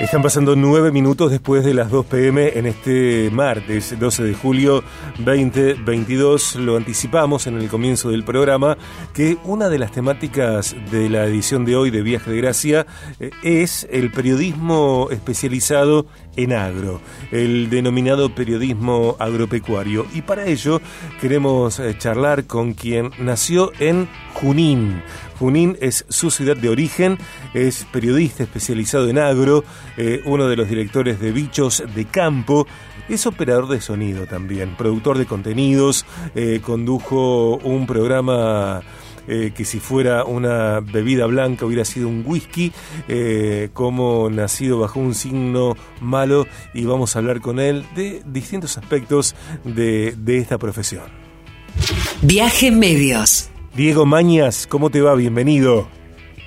Están pasando nueve minutos después de las 2 pm en este martes 12 de julio 2022. Lo anticipamos en el comienzo del programa que una de las temáticas de la edición de hoy de Viaje de Gracia eh, es el periodismo especializado en agro, el denominado periodismo agropecuario. Y para ello queremos eh, charlar con quien nació en Junín. Junín es su ciudad de origen, es periodista especializado en agro, eh, uno de los directores de Bichos de Campo, es operador de sonido también, productor de contenidos, eh, condujo un programa eh, que si fuera una bebida blanca hubiera sido un whisky, como nacido bajo un signo malo y vamos a hablar con él de distintos aspectos de, de esta profesión. Viaje Medios. Diego Mañas, ¿cómo te va? Bienvenido.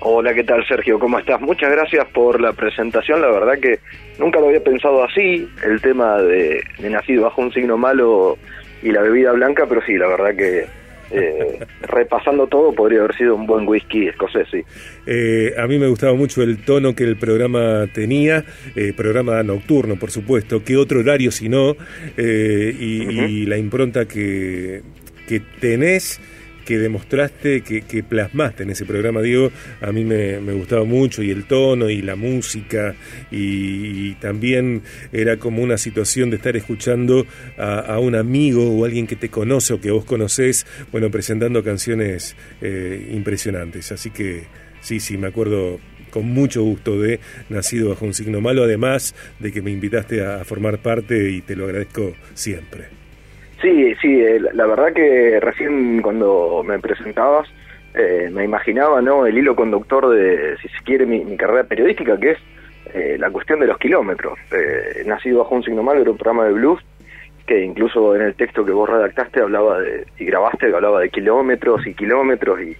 Hola, ¿qué tal Sergio? ¿Cómo estás? Muchas gracias por la presentación. La verdad que nunca lo había pensado así, el tema de, nacido bajo un signo malo y la bebida blanca, pero sí, la verdad que eh, repasando todo podría haber sido un buen whisky escocés, sí. Eh, a mí me gustaba mucho el tono que el programa tenía, eh, programa nocturno, por supuesto, qué otro horario si no, y, la impronta que, que tenés que demostraste, que, que, plasmaste en ese programa, Diego, a mí me, gustaba mucho y el tono y la música y, también era como una situación de estar escuchando a, un amigo o alguien que te conoce o que vos conocés, bueno, presentando canciones eh, impresionantes. Así que sí, sí, me acuerdo con mucho gusto de Nacido bajo un signo malo, además de que me invitaste a formar parte y te lo agradezco siempre. Sí, sí, eh, la verdad que recién cuando me presentabas eh, me imaginaba no el hilo conductor de, si se quiere, mi, carrera periodística, que es eh, la cuestión de los kilómetros. nacido bajo un signo malo era un programa de blues que incluso en el texto que vos redactaste hablaba de, y grabaste, hablaba de kilómetros y kilómetros y,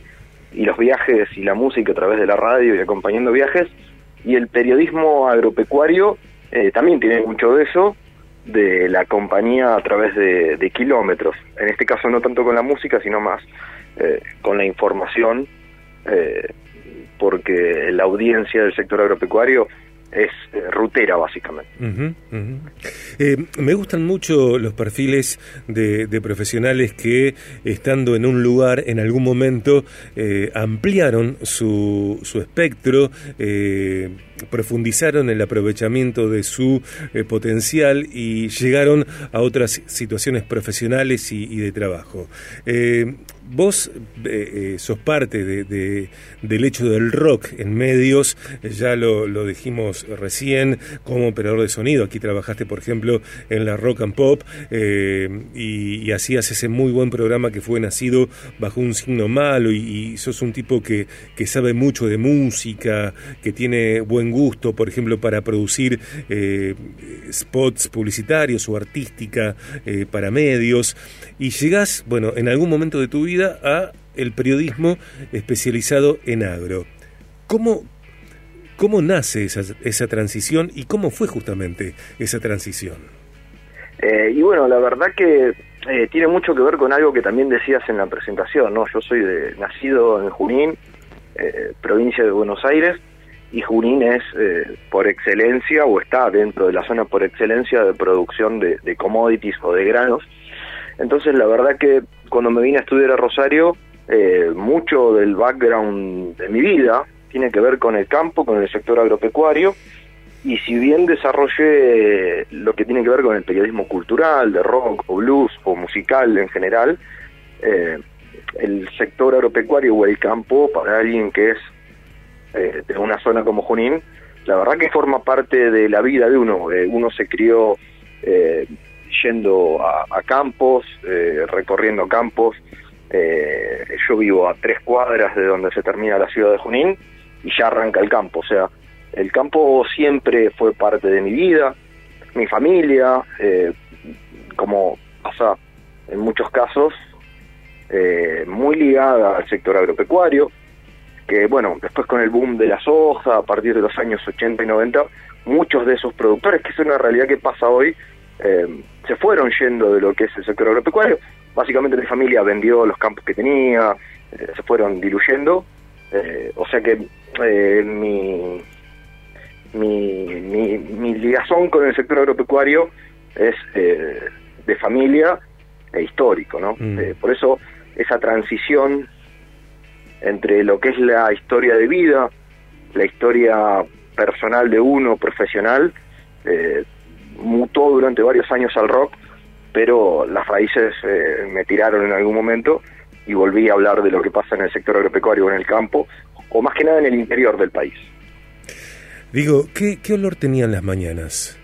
y los viajes y la música a través de la radio y acompañando viajes. Y el periodismo agropecuario también tiene mucho de eso, de la compañía a través de, kilómetros. En este caso no tanto con la música, sino más eh, con la información, eh, porque la audiencia del sector agropecuario es eh, rutera básicamente. me gustan mucho los perfiles de, profesionales que estando en un lugar en algún momento ampliaron su, su espectro, profundizaron el aprovechamiento de su eh, potencial y llegaron a otras situaciones profesionales y, de trabajo. Eh, vos eh, sos parte de, del hecho del rock en medios, ya lo, dijimos recién, como operador de sonido. Aquí trabajaste, por ejemplo, en la Rock and Pop y, hacías ese muy buen programa que fue nacido bajo un signo malo y, sos un tipo que, que sabe mucho de música, que tiene buen gusto, por ejemplo, para producir eh, spots publicitarios o artística eh, para medios, y llegás, bueno, en algún momento de tu vida a el periodismo especializado en agro. ¿Cómo, cómo nace esa, transición y cómo fue justamente esa transición? Eh, y bueno, la verdad que tiene mucho que ver con algo que también decías en la presentación, ¿no? Yo soy de, nacido en Junín, provincia de Buenos Aires, y Junín es eh, por excelencia o está dentro de la zona por excelencia de producción de, commodities o de granos. Entonces la verdad que cuando me vine a estudiar a Rosario, eh, mucho del background de mi vida tiene que ver con el campo, con el sector agropecuario, y si bien desarrollé lo que tiene que ver con el periodismo cultural, de rock o blues o musical en general, eh, el sector agropecuario o el campo para alguien que es eh, de una zona como Junín, la verdad que forma parte de la vida de uno. Eh, uno se crió eh, yendo a, campos, recorriendo campos. yo vivo a tres cuadras de donde se termina la ciudad de Junín y ya arranca el campo. O sea, el campo siempre fue parte de mi vida, mi familia, como pasa en muchos casos, muy ligada al sector agropecuario que bueno, después con el boom de la soja, a partir de los años 80 y 90, muchos de esos productores, que es una realidad que pasa hoy, eh, se fueron yendo de lo que es el sector agropecuario. Básicamente mi familia vendió los campos que tenía, eh, se fueron diluyendo, eh, o sea que mi, mi, mi, ligazón con el sector agropecuario es eh, de familia e histórico, ¿no? Mm. Eh, por eso esa transición entre lo que es la historia de vida, la historia personal de uno, profesional, eh, mutó durante varios años al rock, pero las raíces eh, me tiraron en algún momento y volví a hablar de lo que pasa en el sector agropecuario, en el campo, o más que nada en el interior del país. Digo, ¿qué, qué olor tenían las mañanas?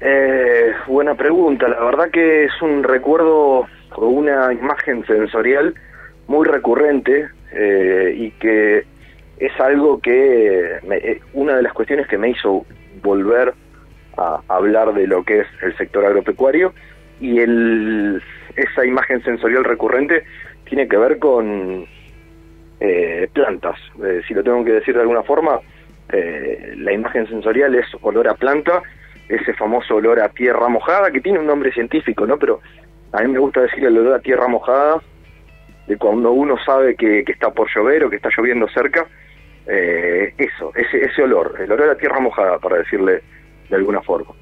Eh, buena pregunta, la verdad que es un recuerdo o una imagen sensorial muy recurrente eh, y que es algo que eh, una de las cuestiones que me hizo volver a hablar de lo que es el sector agropecuario y el, esa imagen sensorial recurrente tiene que ver con eh, plantas. si lo tengo que decir de alguna forma, la imagen sensorial es olor a planta, ese famoso olor a tierra mojada que tiene un nombre científico, ¿no? Pero a mí me gusta decir el olor a tierra mojada de cuando uno sabe que, está por llover o que está lloviendo cerca, eh, eso, ese, ese olor, el olor a tierra mojada, para decirle de alguna forma.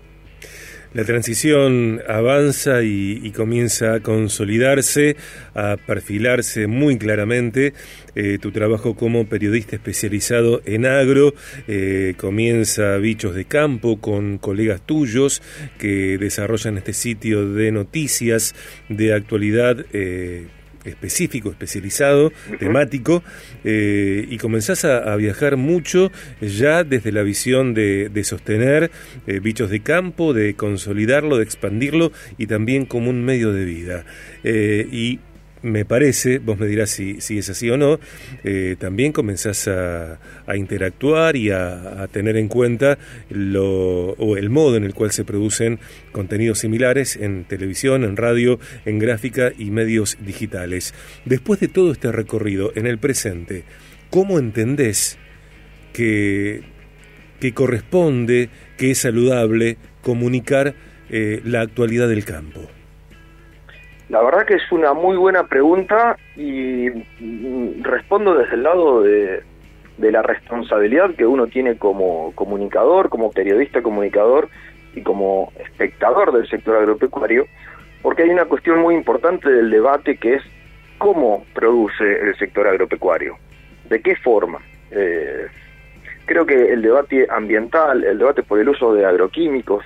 La transición avanza y, comienza a consolidarse, a perfilarse muy claramente. Eh, tu trabajo como periodista especializado en agro eh, comienza Bichos de Campo con colegas tuyos que desarrollan este sitio de noticias de actualidad. Eh, específico, especializado, temático, eh, y comenzás a, viajar mucho ya desde la visión de, sostener eh, bichos de campo, de consolidarlo, de expandirlo y también como un medio de vida. Eh, y me parece, vos me dirás si, si es así o no, eh, también comenzás a, interactuar y a, tener en cuenta lo, o el modo en el cual se producen contenidos similares en televisión, en radio, en gráfica y medios digitales. Después de todo este recorrido en el presente, ¿cómo entendés que, que corresponde, que es saludable comunicar eh, la actualidad del campo? La verdad que es una muy buena pregunta y mm, respondo desde el lado de, la responsabilidad que uno tiene como comunicador, como periodista comunicador y como espectador del sector agropecuario, porque hay una cuestión muy importante del debate que es cómo produce el sector agropecuario, de qué forma. Eh, creo que el debate ambiental, el debate por el uso de agroquímicos,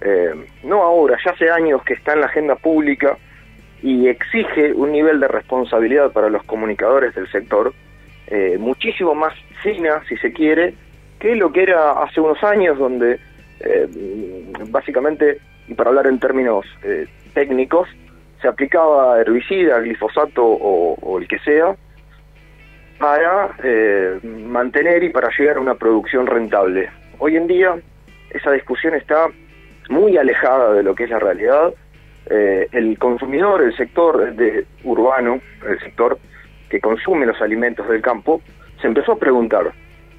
eh, no ahora, ya hace años que está en la agenda pública, y exige un nivel de responsabilidad para los comunicadores del sector eh, muchísimo más fina, si se quiere, que lo que era hace unos años, donde eh, básicamente, y para hablar en términos eh, técnicos, se aplicaba herbicida, glifosato o, el que sea, para mantener y para llegar a una producción rentable. Hoy en día esa discusión está muy alejada de lo que es la realidad eh, el consumidor, el sector de, urbano, el sector que consume los alimentos del campo, se empezó a preguntar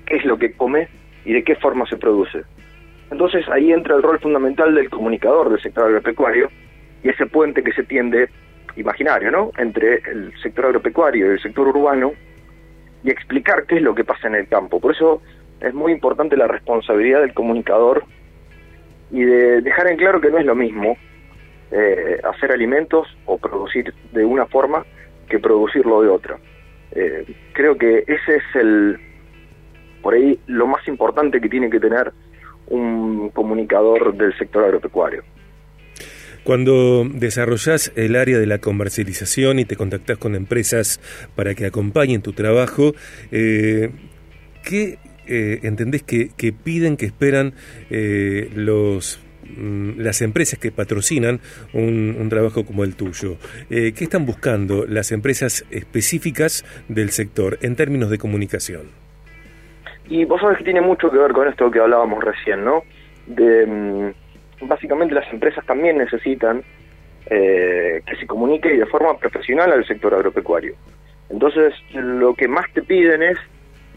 qué es lo que come y de qué forma se produce. Entonces ahí entra el rol fundamental del comunicador del sector agropecuario y ese puente que se tiende imaginario, ¿no? Entre el sector agropecuario y el sector urbano y explicar qué es lo que pasa en el campo. Por eso es muy importante la responsabilidad del comunicador y de dejar en claro que no es lo mismo eh, hacer alimentos o producir de una forma que producirlo de otra. Eh, creo que ese es el, por ahí, lo más importante que tiene que tener un comunicador del sector agropecuario. Cuando desarrollas el área de la comercialización y te contactas con empresas para que acompañen tu trabajo, eh, ¿qué entendés que, que, piden, que esperan los las empresas que patrocinan un, trabajo como el tuyo? Eh, ¿Qué están buscando las empresas específicas del sector en términos de comunicación? Y vos sabés que tiene mucho que ver con esto que hablábamos recién, ¿no? De, mm, básicamente las empresas también necesitan eh, que se comunique de forma profesional al sector agropecuario. Entonces, lo que más te piden es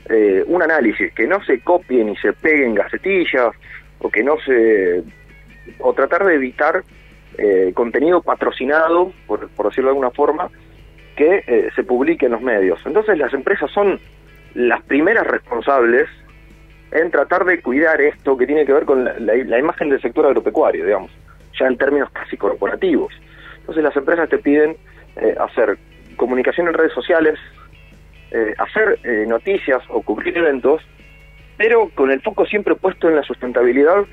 eh, un análisis, que no se copien y se peguen gacetillas, o que no se o tratar de evitar eh, contenido patrocinado, por, decirlo de alguna forma, que eh, se publique en los medios. Entonces las empresas son las primeras responsables en tratar de cuidar esto que tiene que ver con la, imagen del sector agropecuario, digamos, ya en términos casi corporativos. Entonces las empresas te piden eh, hacer comunicación en redes sociales, eh, hacer eh, noticias o cubrir eventos, pero con el foco siempre puesto en la sustentabilidad,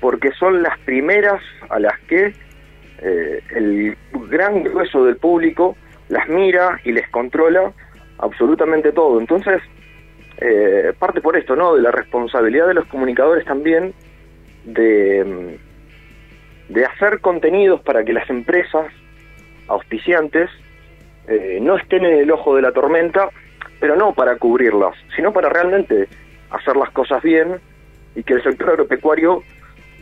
porque son las primeras a las que el gran grueso del público las mira y les controla absolutamente todo. Entonces, eh, parte por esto, ¿no? De la responsabilidad de los comunicadores también de, mm, de hacer contenidos para que las empresas auspiciantes eh, no estén en el ojo de la tormenta, pero no para cubrirlas, sino para realmente hacer las cosas bien y que el sector agropecuario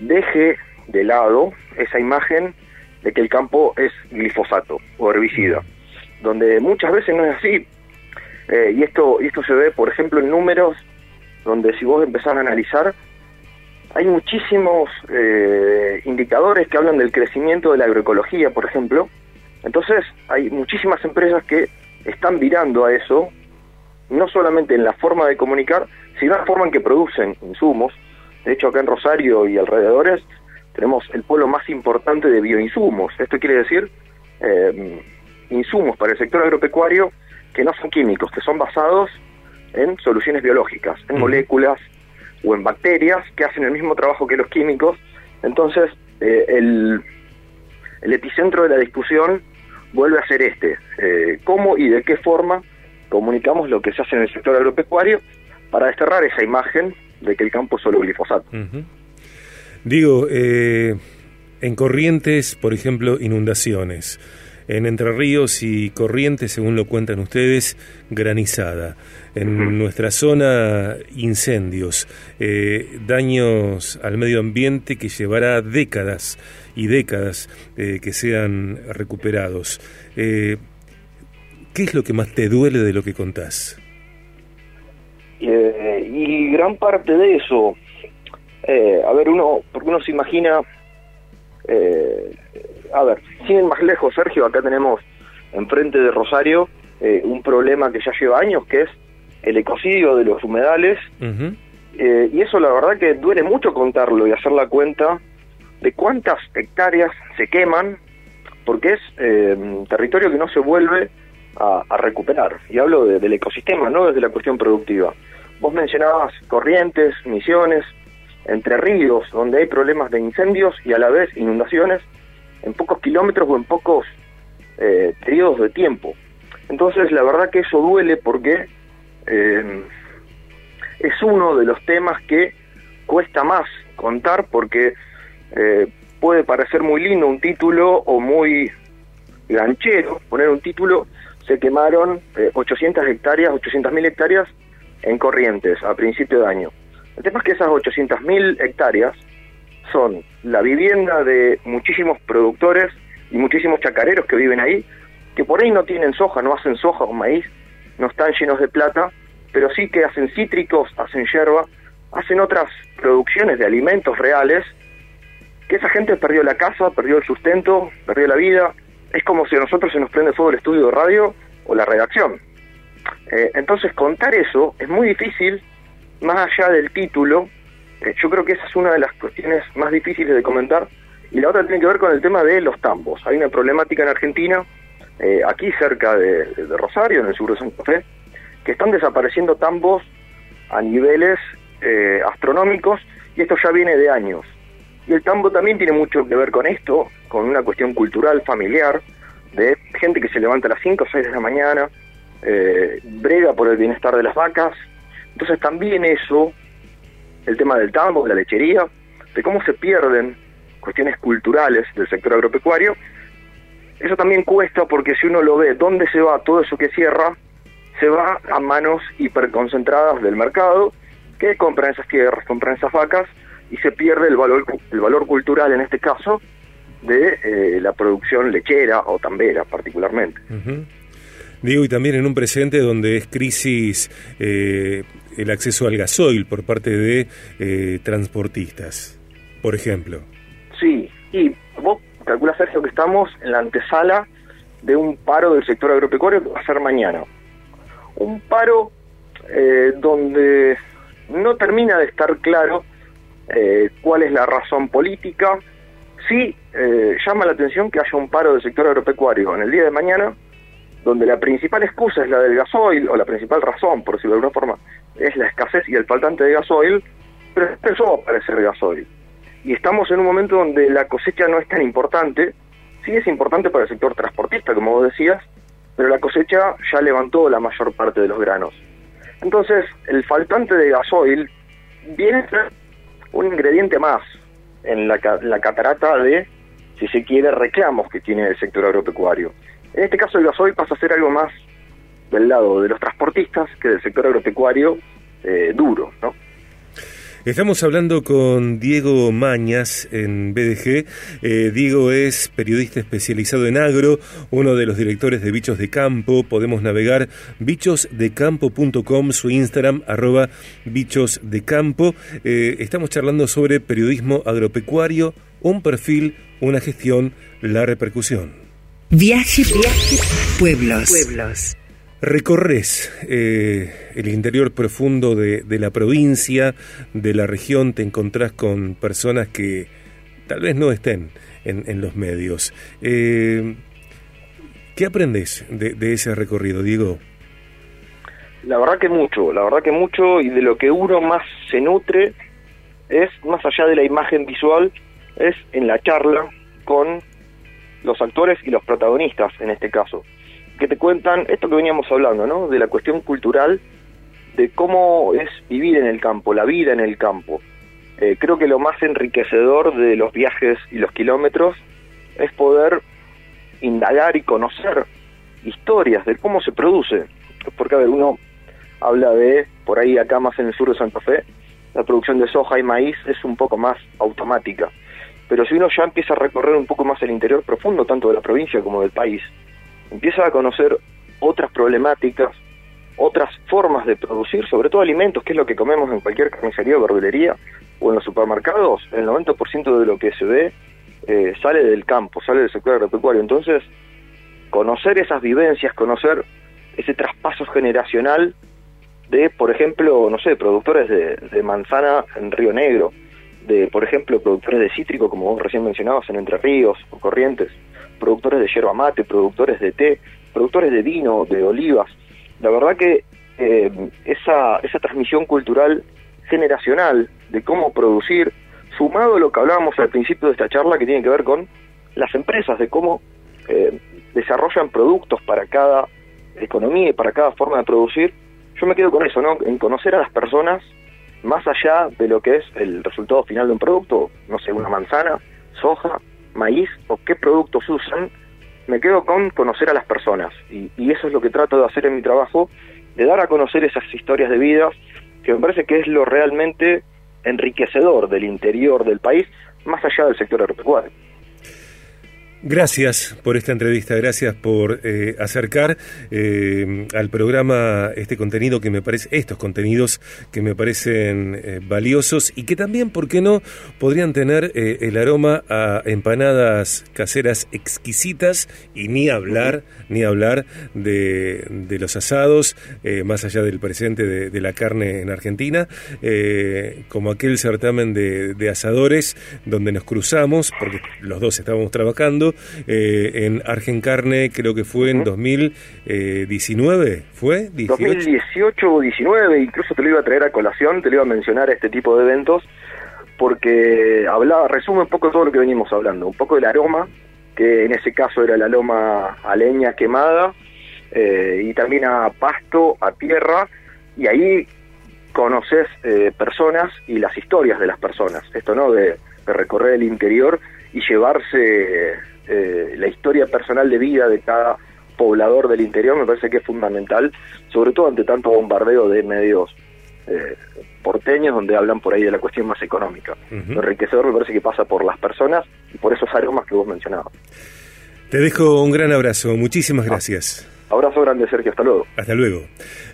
deje de lado esa imagen de que el campo es glifosato o herbicida, donde muchas veces no es así, eh, y esto y esto se ve, por ejemplo, en números donde si vos empezás a analizar, hay muchísimos eh, indicadores que hablan del crecimiento de la agroecología, por ejemplo. Entonces, hay muchísimas empresas que están virando a eso, no solamente en la forma de comunicar, sino en la forma en que producen insumos. De hecho, acá en Rosario y alrededores tenemos el pueblo más importante de bioinsumos. Esto quiere decir eh, insumos para el sector agropecuario que no son químicos, que son basados en soluciones biológicas, en moléculas o en bacterias que hacen el mismo trabajo que los químicos. Entonces, eh, el, epicentro de la discusión vuelve a ser este, eh, cómo y de qué forma comunicamos lo que se hace en el sector agropecuario para desterrar esa imagen de que el campo es solo glifosato. Digo, eh, en corrientes, por ejemplo, inundaciones en Entre Ríos y Corrientes, según lo cuentan ustedes, granizada. En nuestra zona, incendios, eh, daños al medio ambiente que llevará décadas y décadas eh, que sean recuperados. ¿Qué es lo que más te duele de lo que contás? Y gran parte de eso, a ver, uno, porque uno se imagina a ver, sin ir más lejos, Sergio, acá tenemos enfrente de Rosario eh, un problema que ya lleva años, que es el ecocidio de los humedales. Eh, y eso la verdad que duele mucho contarlo y hacer la cuenta de cuántas hectáreas se queman, porque es eh, territorio que no se vuelve a, recuperar. Y hablo del ecosistema, no desde la cuestión productiva. Vos mencionabas corrientes, misiones, entre ríos, donde hay problemas de incendios y a la vez inundaciones, en pocos kilómetros o en pocos eh, periodos de tiempo. Entonces la verdad que eso duele porque eh, es uno de los temas que cuesta más contar porque eh, puede parecer muy lindo un título o muy ganchero poner un título, se quemaron 800 hectáreas, 800.000 hectáreas en Corrientes a principio de año. El tema es que esas 800.000 hectáreas son la vivienda de muchísimos productores y muchísimos chacareros que viven ahí, que por ahí no tienen soja, no hacen soja o maíz, no están llenos de plata, pero sí que hacen cítricos, hacen hierba, hacen otras producciones de alimentos reales, que esa gente perdió la casa, perdió el sustento, perdió la vida, es como si a nosotros se nos prende fuego el estudio de radio o la redacción. Eh, entonces contar eso es muy difícil, más allá del título, eh, yo creo que esa es una de las cuestiones más difíciles de comentar. Y la otra tiene que ver con el tema de los tambos. Hay una problemática en Argentina, eh, aquí cerca de, Rosario, en el sur de Santa Fe, que están desapareciendo tambos a niveles astronómicos y esto ya viene de años. Y el tambo también tiene mucho que ver con esto, con una cuestión cultural, familiar, de gente que se levanta a las 5 o 6 de la mañana, brega por el bienestar de las vacas. Entonces también eso el tema del tambo, de la lechería, de cómo se pierden cuestiones culturales del sector agropecuario. Eso también cuesta porque si uno lo ve, ¿dónde se va todo eso que cierra? Se va a manos hiperconcentradas del mercado que compran esas tierras, compran esas vacas y se pierde el valor, el valor cultural en este caso de eh, la producción lechera o tambera particularmente. Digo, y también en un presente donde es crisis eh, el acceso al gasoil por parte de eh, transportistas, por ejemplo. Sí, y vos calculas, Sergio, que estamos en la antesala de un paro del sector agropecuario que va a ser mañana. Un paro eh, donde no termina de estar claro eh, cuál es la razón política. Sí eh, llama la atención que haya un paro del sector agropecuario en el día de mañana, donde la principal excusa es la del gasoil, o la principal razón, por decirlo de alguna forma, es la escasez y el faltante de gasoil, pero empezó a aparecer gasoil. Y estamos en un momento donde la cosecha no es tan importante, sí es importante para el sector transportista, como vos decías, pero la cosecha ya levantó la mayor parte de los granos. Entonces, el faltante de gasoil viene a ser un ingrediente más en la, la catarata de, si se quiere, reclamos que tiene el sector agropecuario. En este caso, el gasoil pasa a ser algo más del lado de los transportistas que del sector agropecuario eh, duro, ¿no? Estamos hablando con Diego Mañas en BDG. Eh, Diego es periodista especializado en agro, uno de los directores de Bichos de Campo. Podemos navegar bichosdecampo.com, su Instagram, arroba Bichos de Campo. Eh, estamos charlando sobre periodismo agropecuario, un perfil, una gestión, la repercusión. Viaje, viaje, pueblos. pueblos recorres eh, el interior profundo de, la provincia, de la región, te encontrás con personas que tal vez no estén en, los medios. Eh, ¿Qué aprendes de, ese recorrido, Diego? La verdad que mucho, la verdad que mucho y de lo que uno más se nutre es, más allá de la imagen visual, es en la charla con los actores y los protagonistas en este caso que te cuentan esto que veníamos hablando, ¿no? De la cuestión cultural, de cómo es vivir en el campo, la vida en el campo. Eh, creo que lo más enriquecedor de los viajes y los kilómetros es poder indagar y conocer historias de cómo se produce. Porque, a ver, uno habla de, por ahí acá más en el sur de Santa Fe, la producción de soja y maíz es un poco más automática. Pero si uno ya empieza a recorrer un poco más el interior profundo, tanto de la provincia como del país, empieza a conocer otras problemáticas, otras formas de producir, sobre todo alimentos, que es lo que comemos en cualquier carnicería o verdulería o en los supermercados, el 90% de lo que se ve eh, sale del campo, sale del sector agropecuario. Entonces, conocer esas vivencias, conocer ese traspaso generacional de, por ejemplo, no sé, productores de, de manzana en Río Negro, de, por ejemplo, productores de cítrico, como vos recién mencionabas, en Entre Ríos o Corrientes, productores de yerba mate, productores de té, productores de vino, de olivas. La verdad que eh, esa, esa transmisión cultural generacional de cómo producir, sumado a lo que hablábamos al principio de esta charla que tiene que ver con las empresas, de cómo eh, desarrollan productos para cada economía y para cada forma de producir, yo me quedo con eso, ¿no? En conocer a las personas más allá de lo que es el resultado final de un producto, no sé, una manzana, soja, maíz o qué productos usan, me quedo con conocer a las personas. Y, eso es lo que trato de hacer en mi trabajo, de dar a conocer esas historias de vida, que me parece que es lo realmente enriquecedor del interior del país, más allá del sector agropecuario. Gracias por esta entrevista, gracias por eh, acercar eh, al programa este contenido que me parece, estos contenidos que me parecen eh, valiosos y que también, ¿por qué no?, podrían tener el aroma a empanadas caseras exquisitas y ni hablar, ni hablar de, de los asados, más allá del presente de, la carne en Argentina, como aquel certamen de, de asadores donde nos cruzamos, porque los dos estábamos trabajando, eh, en Argencarne, creo que fue en 2019, ¿fue? 2018 o 19, incluso te lo iba a traer a colación, te lo iba a mencionar a este tipo de eventos, porque hablaba, resume un poco todo lo que venimos hablando, un poco del aroma, que en ese caso era la loma a leña quemada, eh, y también a pasto, a tierra, y ahí conoces eh, personas y las historias de las personas, esto no de recorrer el interior y llevarse eh, la historia personal de vida de cada poblador del interior me parece que es fundamental, sobre todo ante tanto bombardeo de medios eh, porteños donde hablan por ahí de la cuestión más económica. Lo enriquecedor me parece que pasa por las personas y por esos aromas que vos mencionabas. Te dejo un gran abrazo, muchísimas gracias. Abrazo grande, Sergio, hasta luego. Hasta luego.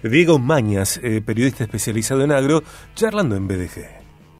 Diego Mañas, eh, periodista especializado en agro, charlando en BDG.